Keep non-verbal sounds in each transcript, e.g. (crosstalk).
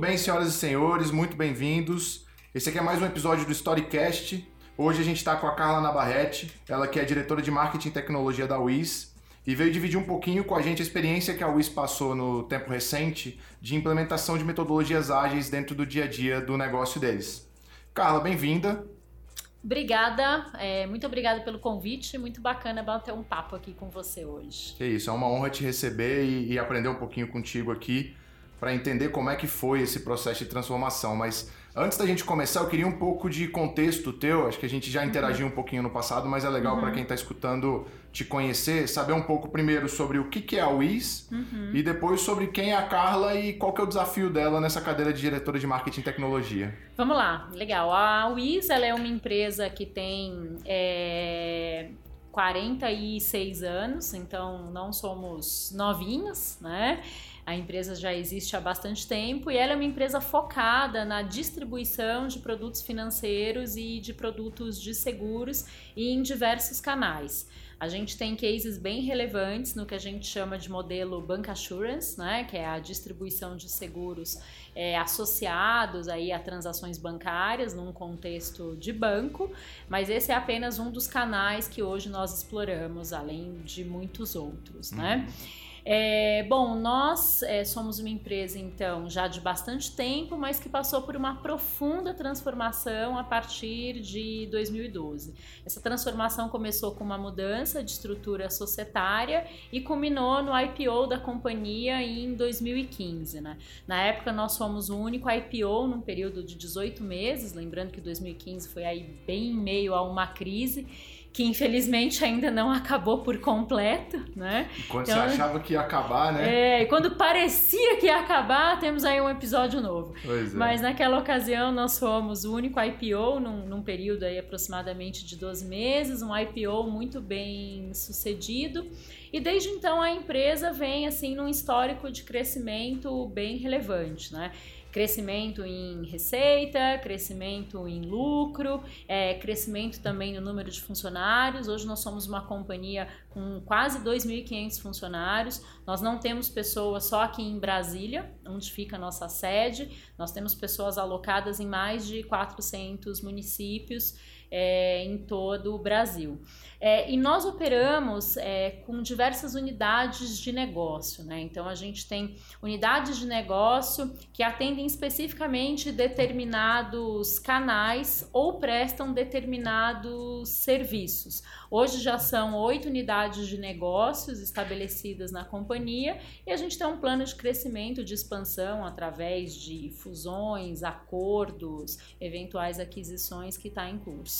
bem, senhoras e senhores, muito bem-vindos. Esse aqui é mais um episódio do Storycast. Hoje a gente está com a Carla Nabarrete, ela que é diretora de Marketing e Tecnologia da WIS, e veio dividir um pouquinho com a gente a experiência que a WIS passou no tempo recente de implementação de metodologias ágeis dentro do dia a dia do negócio deles. Carla, bem-vinda. Obrigada, é, muito obrigada pelo convite, muito bacana bater um papo aqui com você hoje. É isso, é uma honra te receber e, e aprender um pouquinho contigo aqui para entender como é que foi esse processo de transformação. Mas antes da gente começar, eu queria um pouco de contexto teu. Acho que a gente já interagiu uhum. um pouquinho no passado, mas é legal uhum. para quem está escutando te conhecer, saber um pouco primeiro sobre o que, é a WIS uhum. e depois sobre quem é a Carla e qual que é o desafio dela nessa cadeira de diretora de marketing e tecnologia. Vamos lá, legal. A WIS ela é uma empresa que tem é... 46 anos, então não somos novinhos, né? A empresa já existe há bastante tempo e ela é uma empresa focada na distribuição de produtos financeiros e de produtos de seguros em diversos canais. A gente tem cases bem relevantes no que a gente chama de modelo Bank Assurance, né, que é a distribuição de seguros é, associados aí a transações bancárias num contexto de banco, mas esse é apenas um dos canais que hoje nós exploramos, além de muitos outros, né? Uhum. É, bom, nós é, somos uma empresa, então, já de bastante tempo, mas que passou por uma profunda transformação a partir de 2012. Essa transformação começou com uma mudança de estrutura societária e culminou no IPO da companhia em 2015. Né? Na época, nós fomos o único IPO num período de 18 meses, lembrando que 2015 foi aí bem em meio a uma crise que infelizmente ainda não acabou por completo, né? Quando então, você achava que ia acabar, né? É, e quando parecia que ia acabar, temos aí um episódio novo. Pois é. Mas naquela ocasião nós fomos o único IPO num, num período aí aproximadamente de 12 meses, um IPO muito bem sucedido. E desde então a empresa vem assim num histórico de crescimento bem relevante, né? crescimento em receita, crescimento em lucro, é, crescimento também no número de funcionários. Hoje nós somos uma companhia com quase 2.500 funcionários. Nós não temos pessoas só aqui em Brasília, onde fica a nossa sede. Nós temos pessoas alocadas em mais de 400 municípios é, em todo o Brasil. É, e nós operamos é, com diversas unidades de negócio, né? Então a gente tem unidades de negócio que atendem especificamente determinados canais ou prestam determinados serviços. Hoje já são oito unidades de negócios estabelecidas na companhia e a gente tem um plano de crescimento, de expansão através de fusões, acordos, eventuais aquisições que está em curso.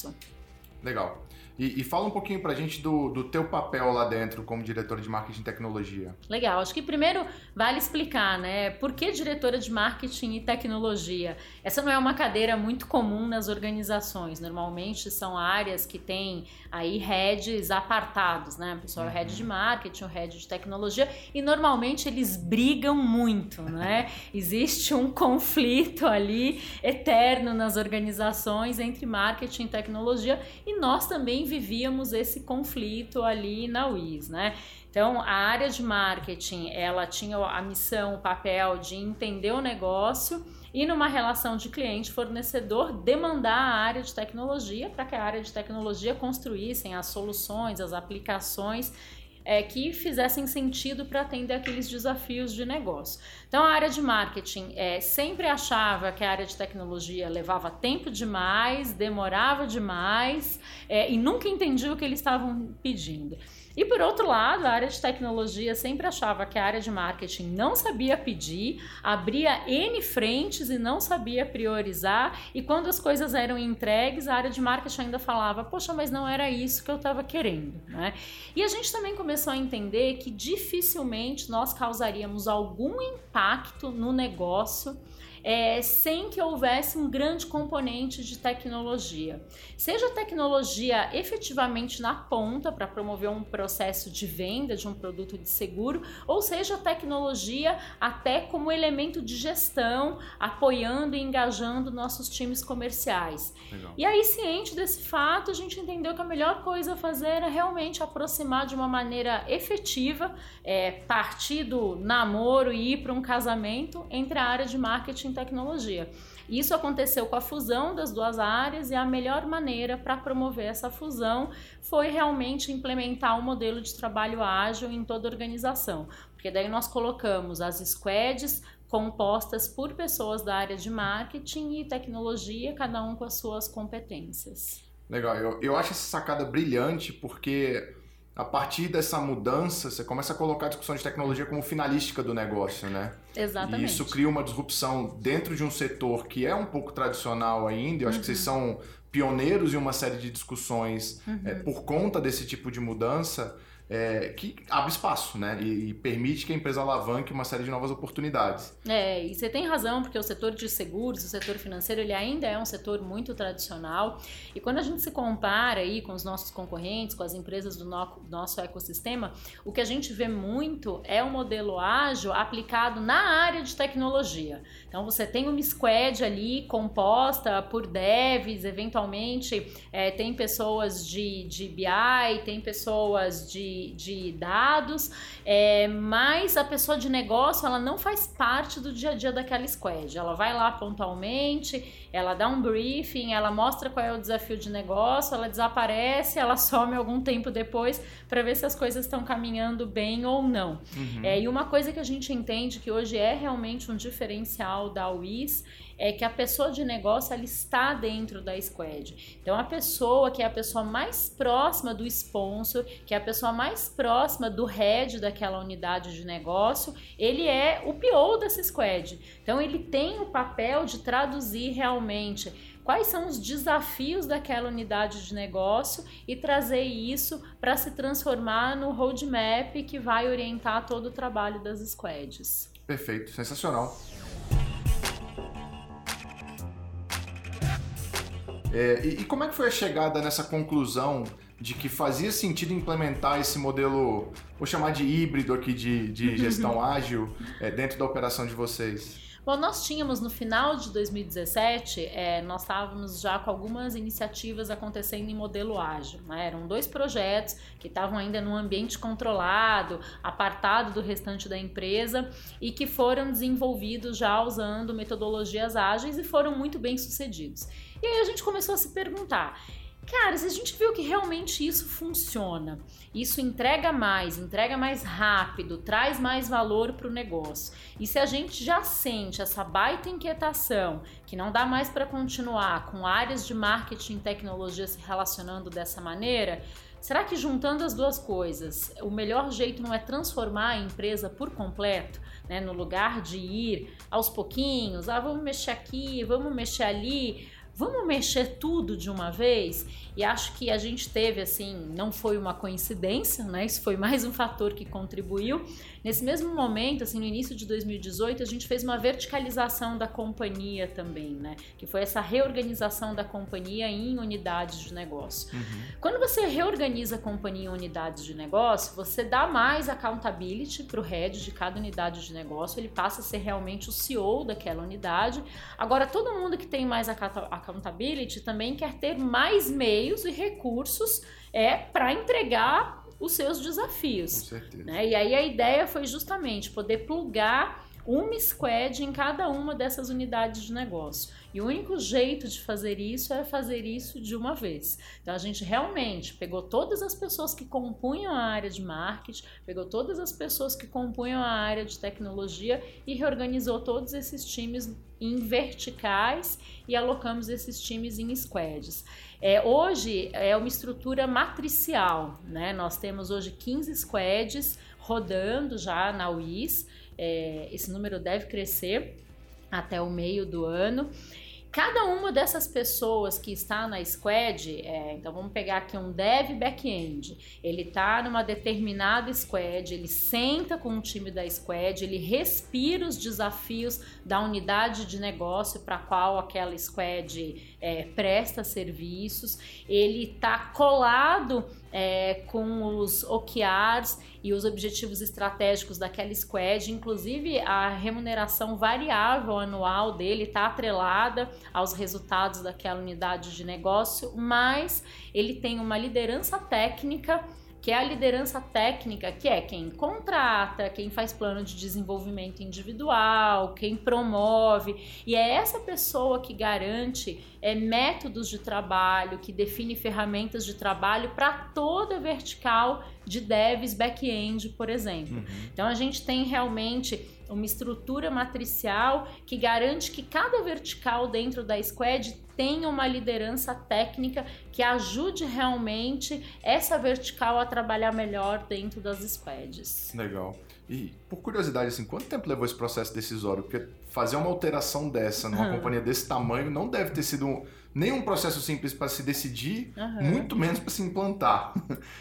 Legal. E, e, fala um pouquinho pra gente do, do teu papel lá dentro como diretora de marketing e tecnologia. Legal. Acho que primeiro vale explicar, né? Por que diretora de marketing e tecnologia? Essa não é uma cadeira muito comum nas organizações. Normalmente são áreas que têm aí heads apartados, né? O pessoal é o head de uhum. marketing, o head de tecnologia, e normalmente eles brigam muito, né? (laughs) Existe um conflito ali eterno nas organizações entre marketing e tecnologia, e nós também vivíamos esse conflito ali na UIS, né? Então, a área de marketing, ela tinha a missão, o papel de entender o negócio e numa relação de cliente-fornecedor demandar a área de tecnologia para que a área de tecnologia construíssem as soluções, as aplicações é, que fizessem sentido para atender aqueles desafios de negócio. Então, a área de marketing é, sempre achava que a área de tecnologia levava tempo demais, demorava demais é, e nunca entendia o que eles estavam pedindo. E por outro lado, a área de tecnologia sempre achava que a área de marketing não sabia pedir, abria N frentes e não sabia priorizar, e quando as coisas eram entregues, a área de marketing ainda falava: Poxa, mas não era isso que eu estava querendo. Né? E a gente também começou a entender que dificilmente nós causaríamos algum impacto no negócio é, sem que houvesse um grande componente de tecnologia. Seja tecnologia efetivamente na ponta para promover um processo de venda de um produto de seguro, ou seja tecnologia até como elemento de gestão, apoiando e engajando nossos times comerciais. Legal. E aí, ciente desse fato, a gente entendeu que a melhor coisa a fazer era realmente aproximar de uma maneira efetiva, é, partir do namoro e ir para um casamento entre a área de marketing e tecnologia. Isso aconteceu com a fusão das duas áreas e a melhor maneira para promover essa fusão foi realmente implementar um modelo de trabalho ágil em toda a organização. Porque daí nós colocamos as squads compostas por pessoas da área de marketing e tecnologia, cada um com as suas competências. Legal, eu, eu acho essa sacada brilhante porque a partir dessa mudança, você começa a colocar a discussão de tecnologia como finalística do negócio, né? Exatamente. E isso cria uma disrupção dentro de um setor que é um pouco tradicional ainda. Eu acho uhum. que vocês uhum. são pioneiros em uma série de discussões uhum. é, por conta desse tipo de mudança é, que abre espaço, né? E, e, permite que a empresa alavanque uma série de novas oportunidades. É, e você tem razão, porque o setor de seguros, o setor financeiro, ele ainda é um setor muito tradicional. E quando a gente se compara aí com os nossos concorrentes, com as empresas do no, nosso ecossistema, o que a gente vê muito é o um modelo ágil aplicado na área de tecnologia. Então você tem uma squad ali composta por devs, eventualmente é, tem pessoas de, de BI, tem pessoas de de, dados, é, mas a pessoa de negócio ela não faz parte do dia a dia daquela squad. Ela vai lá pontualmente, ela dá um briefing, ela mostra qual é o desafio de negócio, ela desaparece, ela some algum tempo depois para ver se as coisas estão caminhando bem ou não. Uhum. É, e uma coisa que a gente entende que hoje é realmente um diferencial da UIS é que a pessoa de negócio ela está dentro da squad. Então a pessoa que é a pessoa mais próxima do sponsor, que é a pessoa mais próxima do head daquela unidade de negócio, ele é o PO dessa squad. Então ele tem o papel de traduzir realmente quais são os desafios daquela unidade de negócio e trazer isso para se transformar no roadmap que vai orientar todo o trabalho das squads. Perfeito, sensacional. É, e, e, como é que foi a chegada nessa conclusão de que fazia sentido implementar esse modelo, vou chamar de híbrido aqui de, de gestão (laughs) ágil, é, dentro da operação de vocês? Bom, nós tínhamos no final de 2017, é, nós estávamos já com algumas iniciativas acontecendo em modelo ágil. Né? Eram dois projetos que estavam ainda num ambiente controlado, apartado do restante da empresa e que foram desenvolvidos já usando metodologias ágeis e foram muito bem sucedidos. E aí a gente começou a se perguntar: Cara, se a gente viu que realmente isso funciona, isso entrega mais, entrega mais rápido, traz mais valor para o negócio, e se a gente já sente essa baita inquietação que não dá mais para continuar com áreas de marketing e tecnologia se relacionando dessa maneira, será que juntando as duas coisas, o melhor jeito não é transformar a empresa por completo? Né, no lugar de ir aos pouquinhos, ah, vamos mexer aqui, vamos mexer ali, vamos mexer tudo de uma vez? E acho que a gente teve, assim, não foi uma coincidência, né? Isso foi mais um fator que contribuiu. Nesse mesmo momento, assim, no início de 2018, a gente fez uma verticalização da companhia também, né? Que foi essa reorganização da companhia em unidades de negócio. Uhum. Quando você reorganiza a companhia em unidades de negócio, você dá mais accountability para o head de cada unidade de negócio, ele passa a ser realmente o CEO daquela unidade. Agora, todo mundo que tem mais accountability também quer ter mais meios e recursos é para entregar os seus desafios. Com certeza. Né? E aí a ideia foi justamente poder plugar uma squad em cada uma dessas unidades de negócio. E o único jeito de fazer isso é fazer isso de uma vez. Então a gente realmente pegou todas as pessoas que compunham a área de marketing, pegou todas as pessoas que compunham a área de tecnologia e reorganizou todos esses times em verticais e alocamos esses times em squads. É, hoje é uma estrutura matricial, né? Nós temos hoje 15 squads rodando já na UIS. É, esse número deve crescer até o meio do ano. Cada uma dessas pessoas que está na squad, é, então vamos pegar aqui um dev back-end, ele está numa determinada squad, ele senta com o time da squad, ele respira os desafios da unidade de negócio para qual aquela squad é, presta serviços, ele está colado é, com os OKRs e os objetivos estratégicos daquela squad, inclusive a remuneração variável anual dele está atrelada aos resultados daquela unidade de negócio, mas ele tem uma liderança técnica que é a liderança técnica, que é quem contrata, quem faz plano de desenvolvimento individual, quem promove, e é essa pessoa que garante é, métodos de trabalho, que define ferramentas de trabalho para toda vertical de devs back-end, por exemplo. Uhum. Então a gente tem realmente uma estrutura matricial que garante que cada vertical dentro da squad tenha uma liderança técnica que ajude realmente essa vertical a trabalhar melhor dentro das squads. Legal. E por curiosidade, assim, quanto tempo levou esse processo decisório? Porque fazer uma alteração dessa numa companhia desse tamanho não deve ter sido um, nem um processo simples para se decidir, uhum. muito menos para se implantar.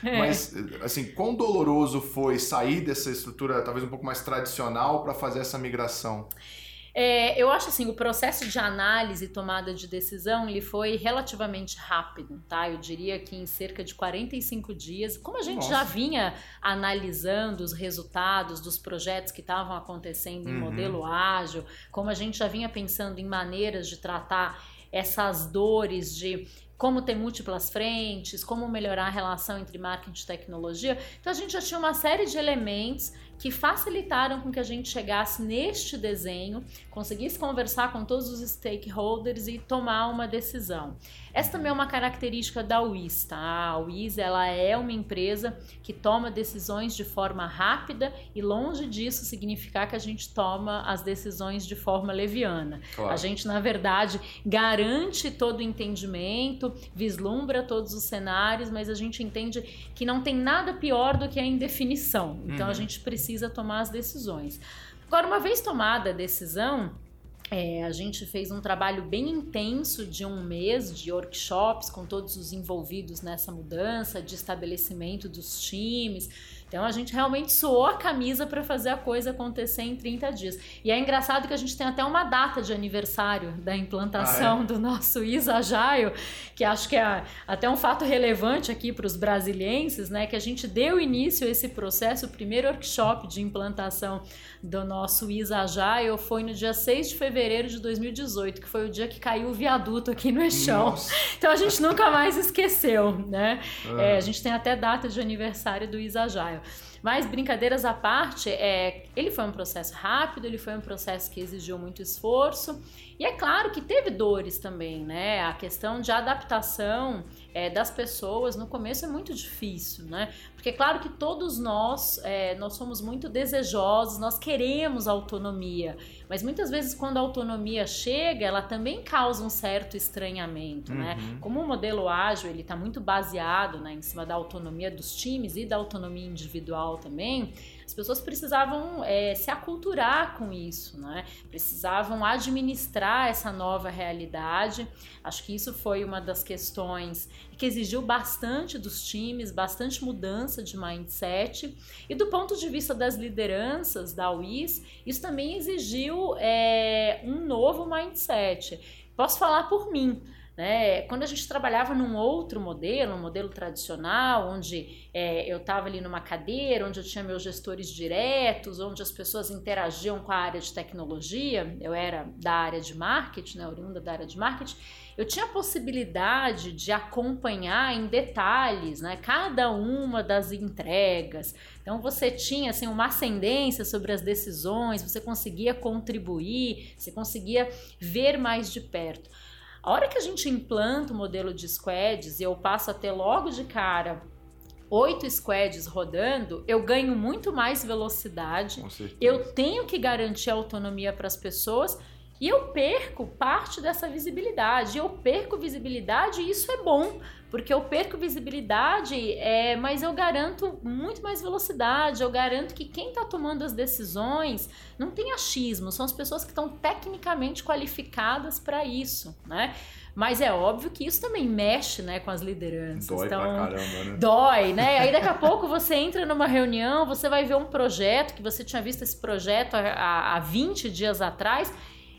É. Mas, assim, quão doloroso foi sair dessa estrutura talvez um pouco mais tradicional para fazer essa migração? É, eu acho assim, o processo de análise e tomada de decisão ele foi relativamente rápido, tá? Eu diria que em cerca de 45 dias, como a gente Nossa. já vinha analisando os resultados dos projetos que estavam acontecendo em uhum. modelo ágil, como a gente já vinha pensando em maneiras de tratar essas dores de como ter múltiplas frentes, como melhorar a relação entre marketing e tecnologia. Então a gente já tinha uma série de elementos que facilitaram com que a gente chegasse neste desenho, conseguisse conversar com todos os stakeholders e tomar uma decisão. Essa também é uma característica da WIS, tá? A WIS ela é uma empresa que toma decisões de forma rápida e longe disso significar que a gente toma as decisões de forma leviana. Claro. A gente, na verdade, garante todo o entendimento, vislumbra todos os cenários, mas a gente entende que não tem nada pior do que a indefinição. Então uhum. a gente precisa tomar as decisões. Agora, uma vez tomada a decisão, é, a gente fez um trabalho bem intenso de um mês de workshops com todos os envolvidos nessa mudança, de estabelecimento dos times. Então a gente realmente suou a camisa para fazer a coisa acontecer em 30 dias. E é engraçado que a gente tem até uma data de aniversário da implantação ah, é? do nosso Isajaio, que acho que é até um fato relevante aqui para os brasilienses, né? Que a gente deu início a esse processo, o primeiro workshop de implantação do nosso Isajaio foi no dia 6 de fevereiro de 2018, que foi o dia que caiu o viaduto aqui no Eixão. (laughs) Então a gente nunca mais esqueceu, né? Ah. É, a gente tem até data de aniversário do Isajaio. Mas brincadeiras à parte, é, ele foi um processo rápido, ele foi um processo que exigiu muito esforço. E é claro que teve dores também, né? A questão de adaptação é, das pessoas no começo é muito difícil, né? Porque é claro que todos nós, é, nós somos muito desejosos, nós queremos autonomia, mas muitas vezes quando a autonomia chega, ela também causa um certo estranhamento, né? uhum. né? Como o modelo ágil, ele está muito baseado né, em cima da autonomia dos times e da autonomia individual também, as pessoas precisavam é, se aculturar com isso, né? Precisavam administrar essa nova realidade. Acho que isso foi uma das questões que exigiu bastante dos times, bastante mudança de mindset. E do ponto de vista das lideranças da UIS, isso também exigiu é, um novo mindset. Posso falar por mim. Né? Quando a gente trabalhava num outro modelo, um modelo tradicional, onde é, eu estava ali numa cadeira, onde eu tinha meus gestores diretos, onde as pessoas interagiam com a área de tecnologia, eu era da área de marketing, né, oriunda da área de marketing, eu tinha a possibilidade de acompanhar em detalhes né, cada uma das entregas. Então você tinha assim, uma ascendência sobre as decisões, você conseguia contribuir, você conseguia ver mais de perto. A hora que a gente implanta o modelo de squads e eu passo a ter logo de cara oito squads rodando, eu ganho muito mais velocidade. Eu tenho que garantir autonomia para as pessoas e eu perco parte dessa visibilidade. Eu perco visibilidade e isso é bom, porque eu perco visibilidade, é, mas eu garanto muito mais velocidade. Eu garanto que quem está tomando as decisões não tem achismo, são as pessoas que estão tecnicamente qualificadas para isso, né? Mas é óbvio que isso também mexe, né, com as lideranças. Dói então, pra caramba, né? Dói, né? (laughs) Aí daqui a pouco você entra numa reunião, você vai ver um projeto, que você tinha visto esse projeto há, há 20 dias atrás,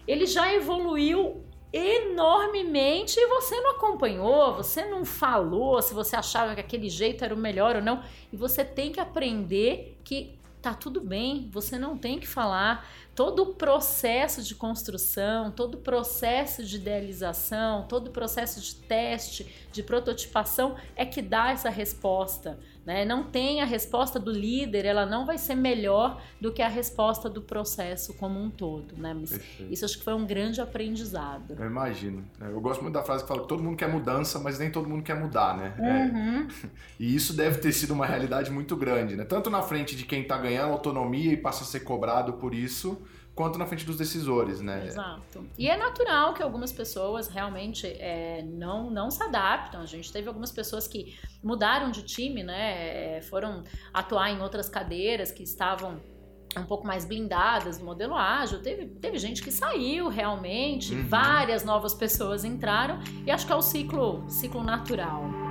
ele já evoluiu enormemente e você não acompanhou, você não falou se você achava que aquele jeito era o melhor ou não. E você tem que aprender que tá tudo bem, você não tem que falar, todo o processo de construção, todo o processo de idealização, todo o processo de teste, de prototipação é que dá essa resposta. Né? Não tem a resposta do líder, ela não vai ser melhor do que a resposta do processo como um todo. Né? isso acho que foi um grande aprendizado. Eu imagino. Eu gosto muito da frase que fala que todo mundo quer mudança, mas nem todo mundo quer mudar, né? É. Uhum. É... (laughs) E isso deve ter sido uma realidade muito grande, né? Tanto na frente de quem está ganhando autonomia e passa a ser cobrado por isso, quanto na frente dos decisores, né? Exato. E é natural que algumas pessoas realmente é, não, não se adaptam. A gente teve algumas pessoas que mudaram de time, né? É, foram atuar em outras cadeiras que estavam um pouco mais blindadas do modelo ágil. Teve, teve gente que saiu realmente, uhum. várias novas pessoas entraram e acho que é o ciclo, ciclo natural.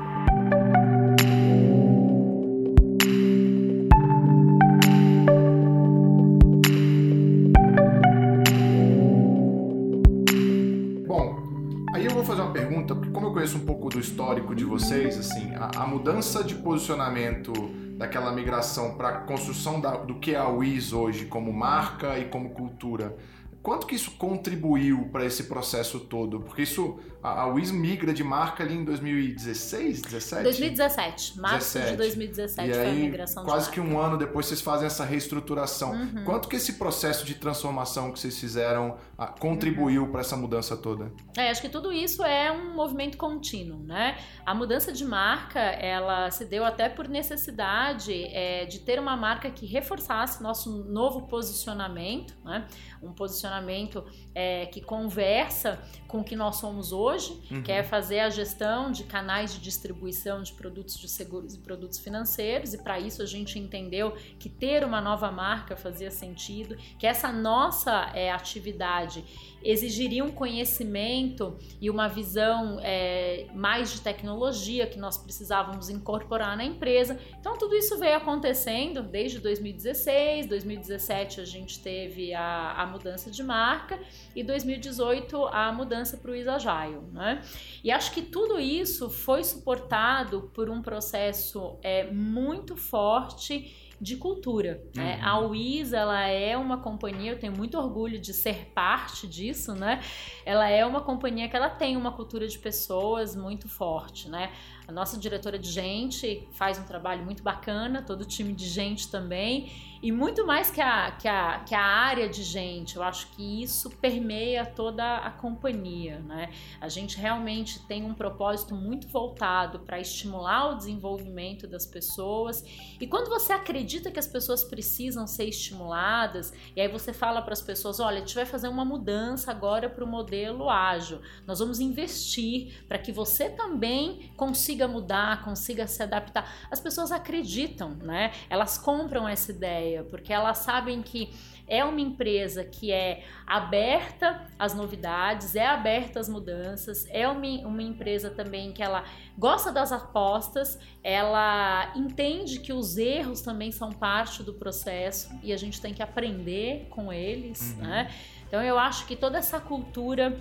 Conheço um pouco do histórico de vocês, assim, a, a mudança de posicionamento daquela migração para a construção da, do que é a Wiz hoje como marca e como cultura Quanto que isso contribuiu para esse processo todo? Porque isso, a, a Wiz migra de marca ali em 2016, 17? 2017, março 17. de 2017 e foi aí, a migração quase que um ano depois vocês fazem essa reestruturação. Uhum. Quanto que esse processo de transformação que vocês fizeram a, contribuiu uhum. para essa mudança toda? É, acho que tudo isso é um movimento contínuo, né? A mudança de marca, ela se deu até por necessidade é, de ter uma marca que reforçasse nosso novo posicionamento, né? Um posicionamento posicionamento é, que conversa com o que nós somos hoje, uhum. que é fazer a gestão de canais de distribuição de produtos de seguros e produtos financeiros, e para isso a gente entendeu que ter uma nova marca fazia sentido, que essa nossa é, atividade exigiria um conhecimento e uma visão é, mais de tecnologia que nós precisávamos incorporar na empresa. Então, tudo isso veio acontecendo desde 2016, 2017 a gente teve a, a mudança de marca e 2018 a mudança para o Isagile. Né? E acho que tudo isso foi suportado por um processo é, muito forte de cultura. Né? Uhum. A WIS, ela é uma companhia, eu tenho muito orgulho de ser parte disso, né? Ela é uma companhia que ela tem uma cultura de pessoas muito forte, né? A nossa diretora de gente faz um trabalho muito bacana, todo o time de gente também, e muito mais que a, que a, que a área de gente, eu acho que isso permeia toda a companhia. Né? A gente realmente tem um propósito muito voltado para estimular o desenvolvimento das pessoas, e quando você acredita que as pessoas precisam ser estimuladas, e aí você fala para as pessoas: olha, a gente vai fazer uma mudança agora para o modelo ágil, nós vamos investir para que você também consiga consiga mudar, consiga se adaptar. As pessoas acreditam, né? Elas compram essa ideia porque elas sabem que é uma empresa que é aberta às novidades, é aberta às mudanças, é uma, uma empresa também que ela gosta das apostas, ela entende que os erros também são parte do processo e a gente tem que aprender com eles, uhum. né? Então eu acho que toda essa cultura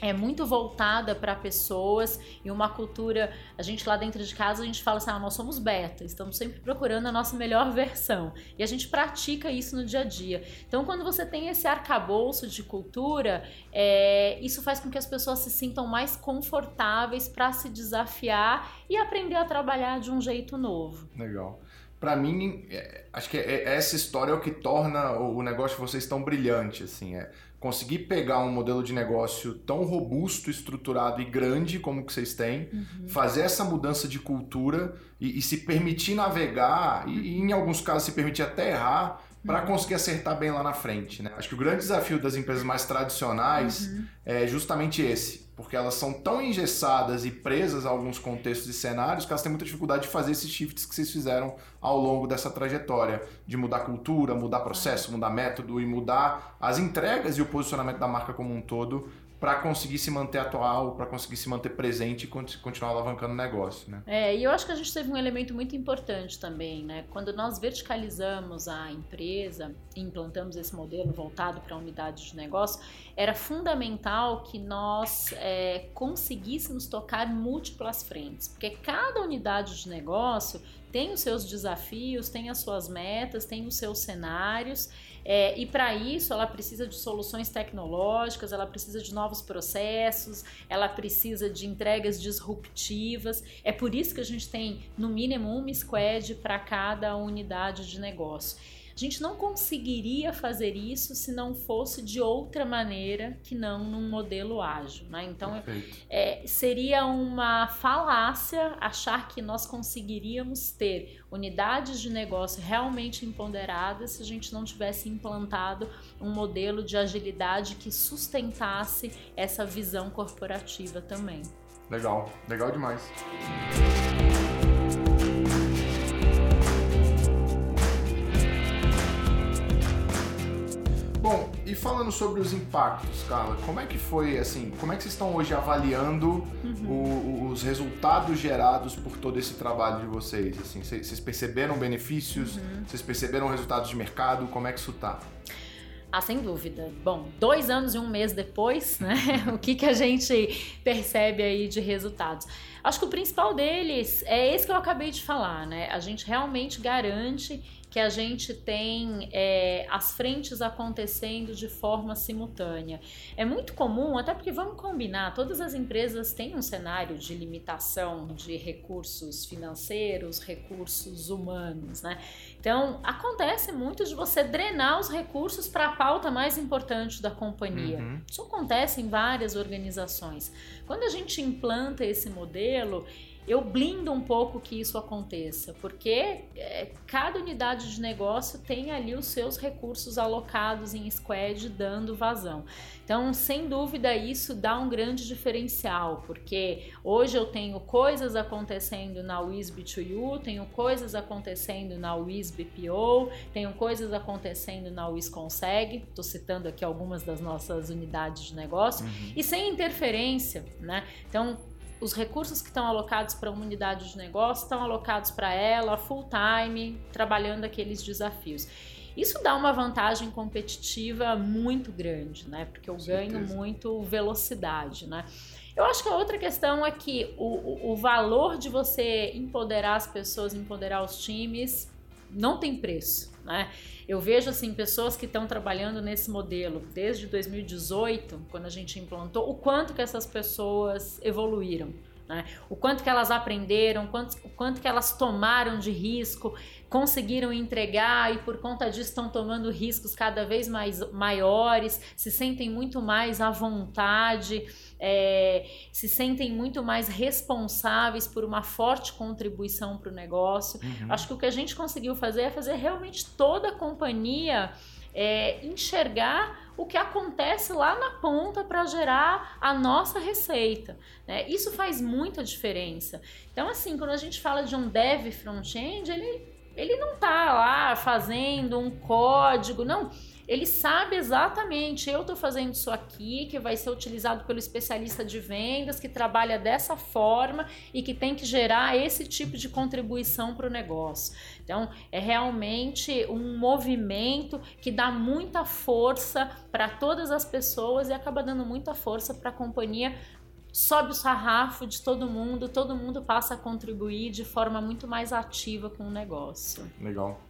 é muito voltada para pessoas e uma cultura. A gente lá dentro de casa a gente fala assim: ah, nós somos beta, estamos sempre procurando a nossa melhor versão e a gente pratica isso no dia a dia. Então, quando você tem esse arcabouço de cultura, é, isso faz com que as pessoas se sintam mais confortáveis para se desafiar e aprender a trabalhar de um jeito novo. Legal. Para mim, é, acho que é, é, essa história é o que torna o negócio de vocês tão brilhante, assim. É conseguir pegar um modelo de negócio tão robusto, estruturado e grande como que vocês têm, uhum. fazer essa mudança de cultura e, e se permitir navegar e, e, em alguns casos, se permitir até errar para uhum. conseguir acertar bem lá na frente. Né? Acho que o grande desafio das empresas mais tradicionais uhum. é justamente esse porque elas são tão engessadas e presas a alguns contextos e cenários que elas têm muita dificuldade de fazer esses shifts que vocês fizeram ao longo dessa trajetória, de mudar cultura, mudar processo, mudar método e mudar as entregas e o posicionamento da marca como um todo para conseguir se manter atual, para conseguir se manter presente e continuar alavancando o negócio, né? É, e eu acho que a gente teve um elemento muito importante também, né? Quando nós verticalizamos a empresa e implantamos esse modelo voltado para a unidade de negócio, era fundamental que nós é, conseguíssemos tocar múltiplas frentes, porque cada unidade de negócio tem os seus desafios, tem as suas metas, tem os seus cenários É, e para isso ela precisa de soluções tecnológicas, ela precisa de novos processos, ela precisa de entregas disruptivas. É por isso que a gente tem no mínimo uma squad para cada unidade de negócio. A gente não conseguiria fazer isso se não fosse de outra maneira que não num modelo ágil. Né? Então, é, seria uma falácia achar que nós conseguiríamos ter unidades de negócio realmente empoderadas se a gente não tivesse implantado um modelo de agilidade que sustentasse essa visão corporativa também. Legal, legal demais. E falando sobre os impactos, Carla, como é que foi, assim, como é que vocês estão hoje avaliando uhum. o, os resultados gerados por todo esse trabalho de vocês? Assim, vocês perceberam benefícios? Uhum. Vocês perceberam resultados de mercado? Como é que isso está? Ah, sem dúvida. Bom, dois anos e um mês depois, né? (laughs) o que, que a gente percebe aí de resultados? Acho que o principal deles é esse que eu acabei de falar, né? A gente realmente garante que a gente tem é, as frentes acontecendo de forma simultânea. É muito comum, até porque vamos combinar, todas as empresas têm um cenário de limitação de recursos financeiros, recursos humanos, né? Então, acontece muito de você drenar os recursos para a pauta mais importante da companhia. Uhum. Isso acontece em várias organizações. Quando a gente implanta esse modelo, eu blindo um pouco que isso aconteça, porque é, cada unidade de negócio tem ali os seus recursos alocados em squad dando vazão. Então, sem dúvida, isso dá um grande diferencial, porque hoje eu tenho coisas acontecendo na WISB 2U, tenho coisas acontecendo na WISB PO, tenho coisas acontecendo na WISConseg, estou citando aqui algumas das nossas unidades de negócio, uhum. e sem interferência, né? Então, os recursos que estão alocados para uma unidade de negócio estão alocados para ela full time, trabalhando aqueles desafios. Isso dá uma vantagem competitiva muito grande, né? Porque eu Com ganho certeza. muito velocidade, né? Eu acho que a outra questão é que o, o, valor de você empoderar as pessoas, empoderar os times, não tem preço, né? Eu vejo assim pessoas que estão trabalhando nesse modelo desde 2018, quando a gente implantou, o quanto que essas pessoas evoluíram. Né? O quanto que elas aprenderam, quanto, o quanto que elas tomaram de risco, conseguiram entregar e por conta disso estão tomando riscos cada vez mais maiores, se sentem muito mais à vontade, é, se sentem muito mais responsáveis por uma forte contribuição para o negócio. Uhum. Acho que o que a gente conseguiu fazer é fazer realmente toda a companhia é, enxergar o que acontece lá na ponta para gerar a nossa receita. Né? Isso faz muita diferença. Então, assim, quando a gente fala de um dev front-end, ele, ele não está lá fazendo um código, não ele sabe exatamente, eu estou fazendo isso aqui, que vai ser utilizado pelo especialista de vendas, que trabalha dessa forma e que tem que gerar esse tipo de contribuição para o negócio. Então, é realmente um movimento que dá muita força para todas as pessoas e acaba dando muita força para a companhia sobe o sarrafo de todo mundo, todo mundo passa a contribuir de forma muito mais ativa com o negócio. Legal.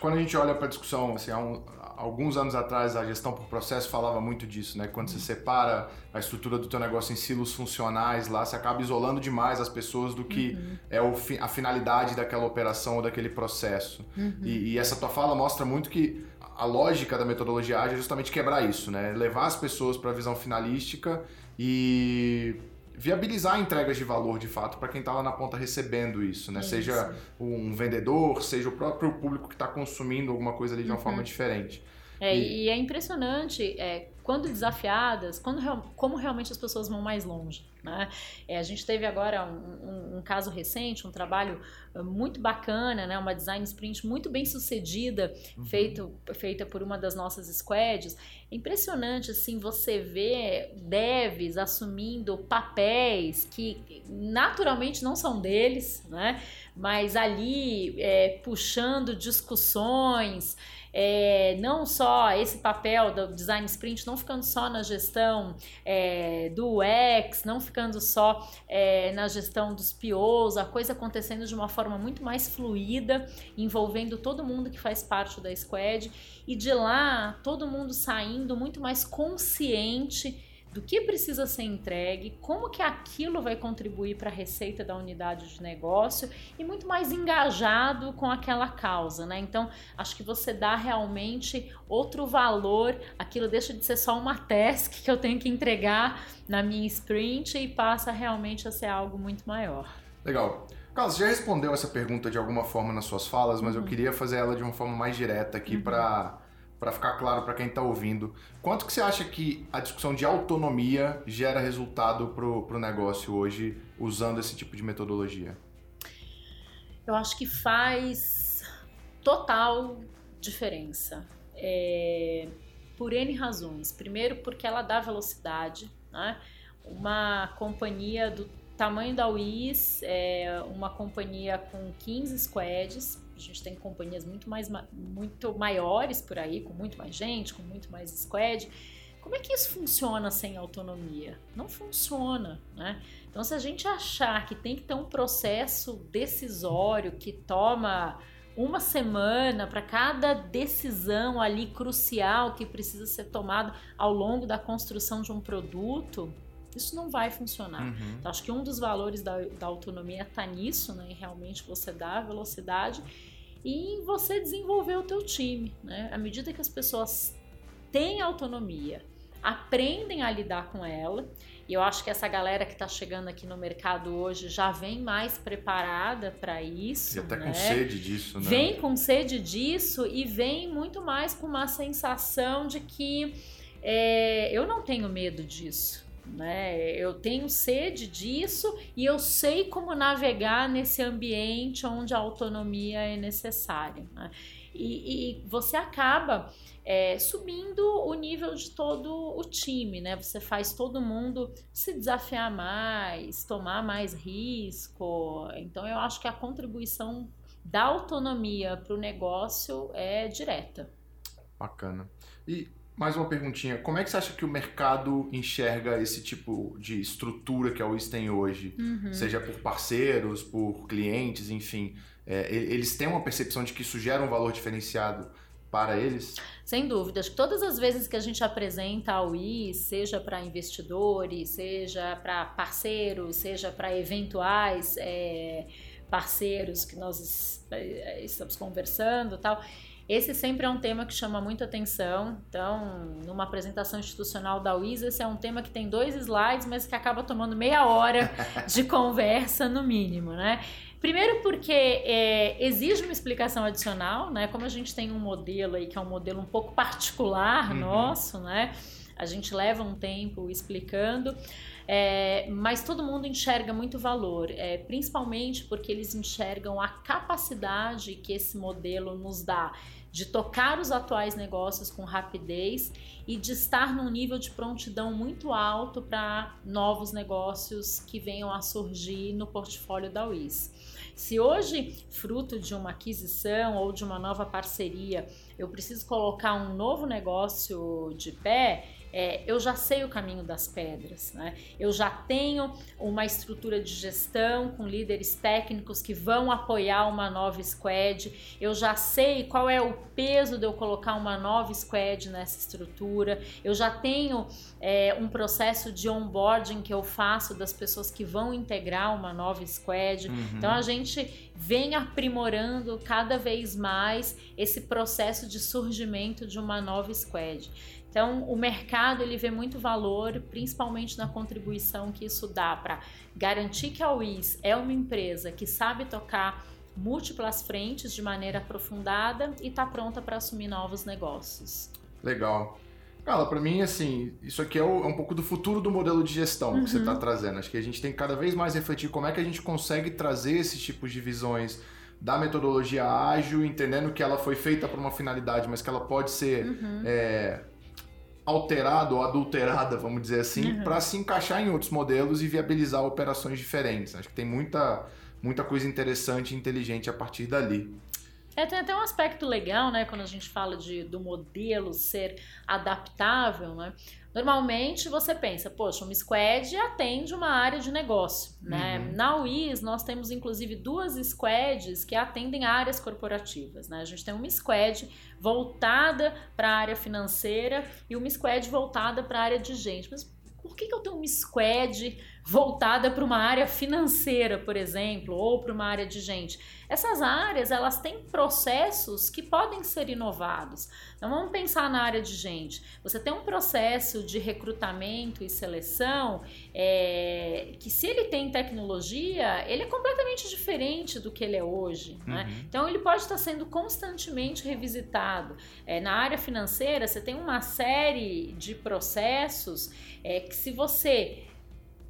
Quando a gente olha para a discussão, assim, há um, alguns anos atrás a gestão por processo falava muito disso, né? Quando você separa a estrutura do teu negócio em silos funcionais lá, você acaba isolando demais as pessoas do que uhum. é o, a finalidade daquela operação ou daquele processo. Uhum. E, e, essa tua fala mostra muito que a lógica da metodologia ágil é justamente quebrar isso, né? Levar as pessoas para a visão finalística e viabilizar entregas de valor de fato para quem está lá na ponta recebendo isso, né? Isso. Seja um vendedor, seja o próprio público que está consumindo alguma coisa ali de uma uhum. forma diferente. É, e... e, é impressionante é, quando desafiadas, quando, como realmente as pessoas vão mais longe. Né? É, a gente teve agora um, um, um, caso recente, um trabalho muito bacana, né? uma design sprint muito bem sucedida, uhum. feito, feita por uma das nossas squads. É impressionante assim você ver devs assumindo papéis que naturalmente não são deles, né? mas ali é, puxando discussões é, não só esse papel do design sprint, não ficando só na gestão é, do UX, não ficando só é, na gestão dos POs, a coisa acontecendo de uma forma muito mais fluida, envolvendo todo mundo que faz parte da squad, e de lá todo mundo saindo muito mais consciente do que precisa ser entregue, como que aquilo vai contribuir para a receita da unidade de negócio e muito mais engajado com aquela causa, né? Então, acho que você dá realmente outro valor, aquilo deixa de ser só uma task que eu tenho que entregar na minha sprint e passa realmente a ser algo muito maior. Legal. Carlos, você já respondeu essa pergunta de alguma forma nas suas falas, mas uhum. eu queria fazer ela de uma forma mais direta aqui uhum. para para ficar claro para quem está ouvindo, quanto que você acha que a discussão de autonomia gera resultado para o negócio hoje usando esse tipo de metodologia? Eu acho que faz total diferença. É, por N razões. Primeiro, porque ela dá velocidade. Né? Uma companhia do tamanho da WIS, é uma companhia com 15 squads, a gente tem companhias muito mais muito maiores por aí, com muito mais gente, com muito mais squad. Como é que isso funciona sem autonomia? Não funciona, né? Então, se a gente achar que tem que ter um processo decisório que toma uma semana para cada decisão ali crucial que precisa ser tomada ao longo da construção de um produto, isso não vai funcionar. Uhum. Então, acho que um dos valores da, da autonomia está nisso, né? Em realmente você dar velocidade e você desenvolver o teu time, né? À medida que as pessoas têm autonomia, aprendem a lidar com ela, e eu acho que essa galera que está chegando aqui no mercado hoje já vem mais preparada para isso. E até né? com sede disso, né? Vem com sede disso e vem muito mais com uma sensação de que é, eu não tenho medo disso né? Eu tenho sede disso e eu sei como navegar nesse ambiente onde a autonomia é necessária. Né? E, e, você acaba é, subindo o nível de todo o time, né? Você faz todo mundo se desafiar mais, tomar mais risco. Então eu acho que a contribuição da autonomia para o negócio é direta. Bacana. E mais uma perguntinha. Como é que você acha que o mercado enxerga esse tipo de estrutura que a UIS tem hoje? Uhum. Seja por parceiros, por clientes, enfim. É, eles têm uma percepção de que isso gera um valor diferenciado para eles? Sem dúvida. Todas as vezes que a gente apresenta a UIS, seja para investidores, seja para parceiros, seja para eventuais é, parceiros que nós é, estamos conversando tal esse sempre é um tema que chama muita atenção. Então, numa apresentação institucional da UIS, esse é um tema que tem dois slides, mas que acaba tomando meia hora (laughs) de conversa no mínimo, né? Primeiro porque é, exige uma explicação adicional, né? Como a gente tem um modelo aí que é um modelo um pouco particular uhum. nosso, né? A gente leva um tempo explicando. É, mas todo mundo enxerga muito valor, é, principalmente porque eles enxergam a capacidade que esse modelo nos dá de tocar os atuais negócios com rapidez e de estar num nível de prontidão muito alto para novos negócios que venham a surgir no portfólio da WIS. Se hoje, fruto de uma aquisição ou de uma nova parceria, eu preciso colocar um novo negócio de pé, é, eu já sei o caminho das pedras, né? eu já tenho uma estrutura de gestão com líderes técnicos que vão apoiar uma nova squad, eu já sei qual é o peso de eu colocar uma nova squad nessa estrutura, eu já tenho é, um processo de onboarding que eu faço das pessoas que vão integrar uma nova squad, uhum. então a gente vem aprimorando cada vez mais esse processo de surgimento de uma nova squad. Então, o mercado ele vê muito valor, principalmente na contribuição que isso dá para garantir que a WIS é uma empresa que sabe tocar múltiplas frentes de maneira aprofundada e está pronta para assumir novos negócios. Legal. Carla, para mim, assim, isso aqui é, um pouco do futuro do modelo de gestão uhum. que você está trazendo. Acho que a gente tem que cada vez mais refletir como é que a gente consegue trazer esses tipos de visões da metodologia ágil, entendendo que ela foi feita para uma finalidade, mas que ela pode ser uhum. é, alterada ou adulterada, vamos dizer assim, uhum. para se encaixar em outros modelos e viabilizar operações diferentes. Acho que tem muita, muita coisa interessante e inteligente a partir dali. É, tem até um aspecto legal, né, quando a gente fala de, do modelo ser adaptável, né? Normalmente você pensa, poxa, uma squad atende uma área de negócio, né? Uhum. Na UIS nós temos inclusive duas squads que atendem áreas corporativas, né? A gente tem uma squad voltada para a área financeira e uma squad voltada para a área de gente. Mas por que, que eu tenho uma squad voltada para uma área financeira, por exemplo, ou para uma área de gente? Essas áreas, elas têm processos que podem ser inovados. Então, vamos pensar na área de gente. Você tem um processo de recrutamento e seleção é, que, se ele tem tecnologia, ele é completamente diferente do que ele é hoje. Né? Uhum. Então, ele pode estar sendo constantemente revisitado. É, na área financeira, você tem uma série de processos é, que, se você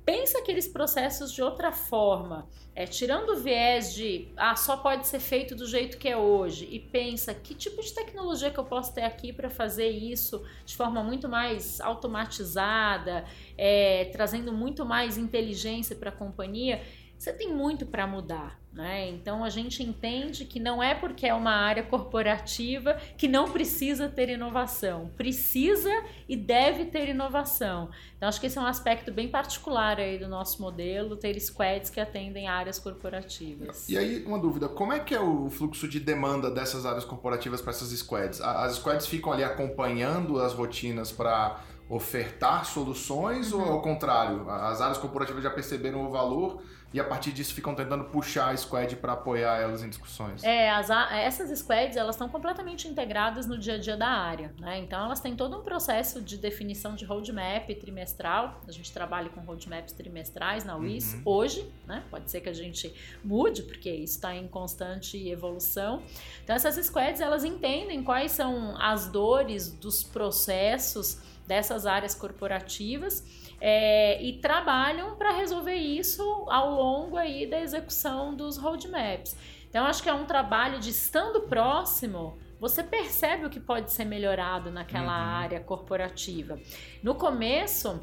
pensa aqueles processos de outra forma, é, tirando o viés de ah, só pode ser feito do jeito que é hoje, e pensa que tipo de tecnologia que eu posso ter aqui para fazer isso de forma muito mais automatizada, é, trazendo muito mais inteligência para a companhia, você tem muito para mudar. Né? Então a gente entende que não é porque é uma área corporativa que não precisa ter inovação, precisa e deve ter inovação. Então acho que esse é um aspecto bem particular aí do nosso modelo, ter squads que atendem áreas corporativas. E aí uma dúvida, como é que é o fluxo de demanda dessas áreas corporativas para essas squads? As squads ficam ali acompanhando as rotinas para ofertar soluções uhum. ou ao contrário, as áreas corporativas já perceberam o valor e a partir disso ficam tentando puxar a squad para apoiar elas em discussões. É, as, essas squads elas estão completamente integradas no dia a dia da área, né? Então elas têm todo um processo de definição de roadmap trimestral. A gente trabalha com roadmaps trimestrais na WIS uhum. hoje, né? Pode ser que a gente mude porque isso está em constante evolução. Então essas squads elas entendem quais são as dores dos processos dessas áreas corporativas é, e trabalham para resolver isso ao longo aí da execução dos roadmaps. Então, acho que é um trabalho de estando próximo, você percebe o que pode ser melhorado naquela uhum. área corporativa. No começo,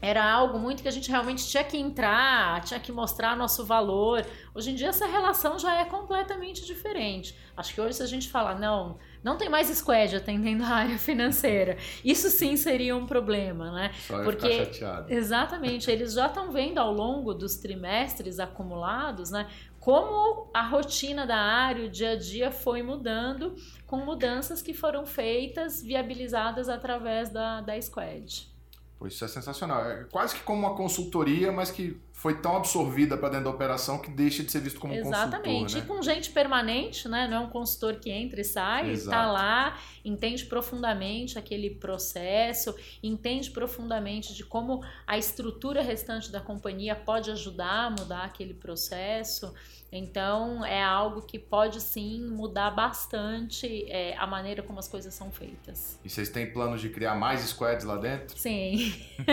era algo muito que a gente realmente tinha que entrar, tinha que mostrar nosso valor. Hoje em dia essa relação já é completamente diferente. Acho que hoje se a gente falar, não, não tem mais squad atendendo a área financeira. Isso sim seria um problema, né? Só Porque chateado. exatamente, eles já estão vendo ao longo dos trimestres acumulados, né, como a rotina da área, o dia a dia foi mudando com mudanças que foram feitas, viabilizadas através da, da squad. Pô, isso é sensacional. É quase que como uma consultoria, mas que foi tão absorvida para dentro da operação que deixa de ser visto como Exatamente. consultor. Exatamente. Né? E com gente permanente, né? Não é um consultor que entra e sai, está lá, entende profundamente aquele processo, entende profundamente de como a estrutura restante da companhia pode ajudar a mudar aquele processo. Então é algo que pode sim mudar bastante é, a maneira como as coisas são feitas. E vocês têm planos de criar mais squads lá dentro? Sim.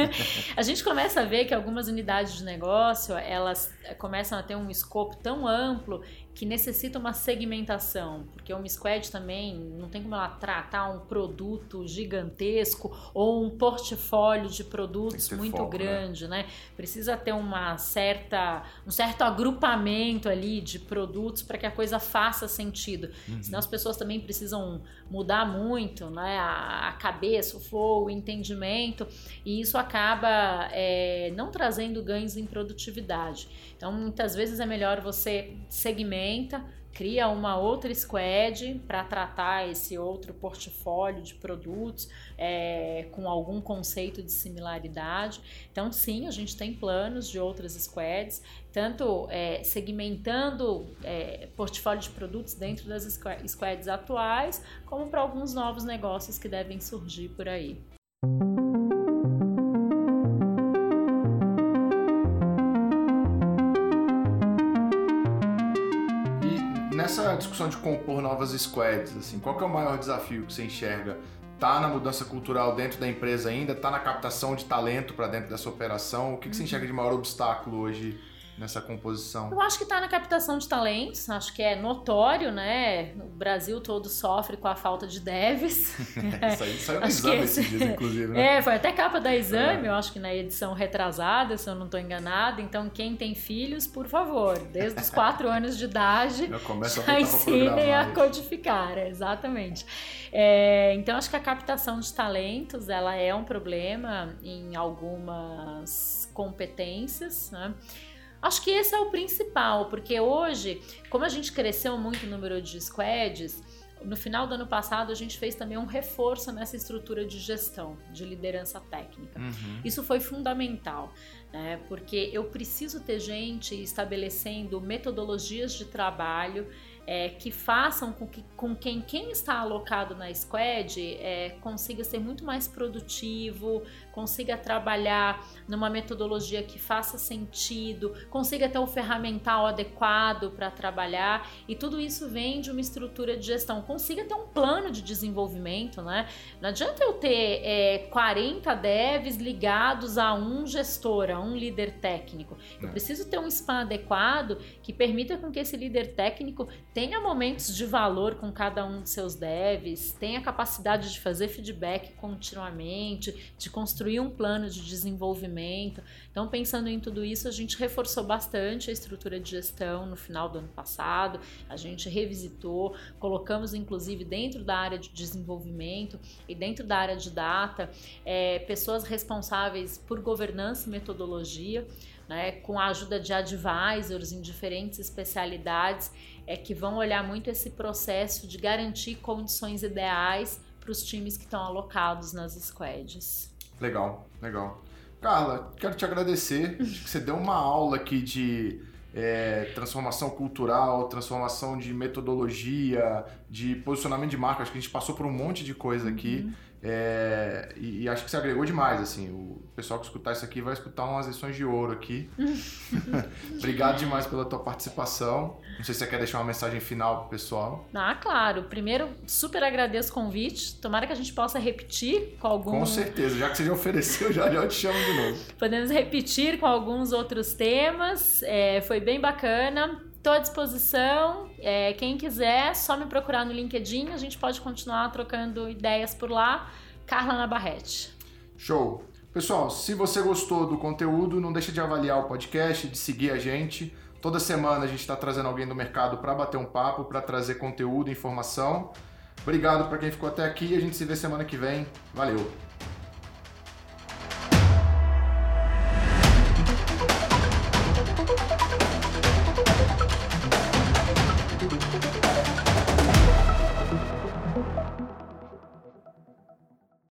(laughs) a gente começa a ver que algumas unidades de negócio elas começam a ter um escopo tão amplo que necessita uma segmentação, porque uma squad também não tem como ela tratar um produto gigantesco ou um portfólio de produtos muito foco, né? grande, né? né? Precisa ter uma certa, um certo agrupamento ali de produtos para que a coisa faça sentido. Uhum. Senão as pessoas também precisam mudar muito, né? A, a cabeça, o flow, o entendimento, e isso acaba é, não trazendo ganhos em produtividade. Então, muitas vezes é melhor você cria uma outra squad para tratar esse outro portfólio de produtos é, com algum conceito de similaridade. Então, sim, a gente tem planos de outras squads, tanto é, segmentando é, portfólio de produtos dentro das squads atuais, como para alguns novos negócios que devem surgir por aí. Discussão de compor novas squads, assim, qual é o maior desafio que você enxerga? Tá na mudança cultural dentro da empresa ainda? Tá na captação de talento para dentro dessa operação? O que, que você uhum. enxerga de maior obstáculo hoje nessa composição? Eu acho que está na captação de talentos, acho que é notório, né? O Brasil todo sofre com a falta de devs. (laughs) isso aí saiu no exame esse... esses dias, (laughs) inclusive. Né? É, foi até capa da exame, é. eu acho que na edição retrasada, se eu não estou enganada. Então, quem tem filhos, por favor, desde os quatro (laughs) anos de idade, já, já a ensinem a codificar, exatamente. É, então, acho que a captação de talentos, ela é um problema em algumas competências, né? Acho que esse é o principal, porque hoje, como a gente cresceu muito o número de squads, no final do ano passado a gente fez também um reforço nessa estrutura de gestão, de liderança técnica. Uhum. Isso foi fundamental, né? Porque eu preciso ter gente estabelecendo metodologias de trabalho é, que façam com que com quem, quem está alocado na squad é, consiga ser muito mais produtivo, consiga trabalhar numa metodologia que faça sentido, consiga ter o ferramental adequado para trabalhar e tudo isso vem de uma estrutura de gestão, consiga ter um plano de desenvolvimento, né? Não adianta eu ter é, 40 devs ligados a um gestor, a um líder técnico. Eu é. preciso ter um spam adequado que permita com que esse líder técnico tenha momentos de valor com cada um dos seus devs, tenha capacidade de fazer feedback continuamente, de construir um plano de desenvolvimento. Então, pensando em tudo isso, a gente reforçou bastante a estrutura de gestão no final do ano passado, a gente revisitou, colocamos inclusive dentro da área de desenvolvimento e dentro da área de data é, pessoas responsáveis por governança e metodologia. Né, com a ajuda de advisors em diferentes especialidades é que vão olhar muito esse processo de garantir condições ideais para os times que estão alocados nas squads. Legal, legal. Carla, quero te agradecer. (laughs) Acho que você deu uma aula aqui de é, transformação cultural, transformação de metodologia, de posicionamento de marca. Acho que a gente passou por um monte de coisa aqui. Uhum. É, e, e, acho que você agregou demais, assim. O pessoal que escutar isso aqui vai escutar umas lições de ouro aqui. (laughs) Obrigado demais pela tua participação. Não sei se você quer deixar uma mensagem final pro pessoal. Ah, claro. Primeiro, super agradeço o convite. Tomara que a gente possa repetir com algum... Com certeza. Já que você já ofereceu, já, já te chamo de novo. Podemos repetir com alguns outros temas. É, foi bem bacana. Estou à disposição. É, quem quiser, só me procurar no LinkedIn. A gente pode continuar trocando ideias por lá. Carla Nabarrete. Show. Pessoal, se você gostou do conteúdo, não deixe de avaliar o podcast, de seguir a gente. Toda semana a gente está trazendo alguém do mercado para bater um papo, para trazer conteúdo, informação. Obrigado para quem ficou até aqui. A gente se vê semana que vem. Valeu!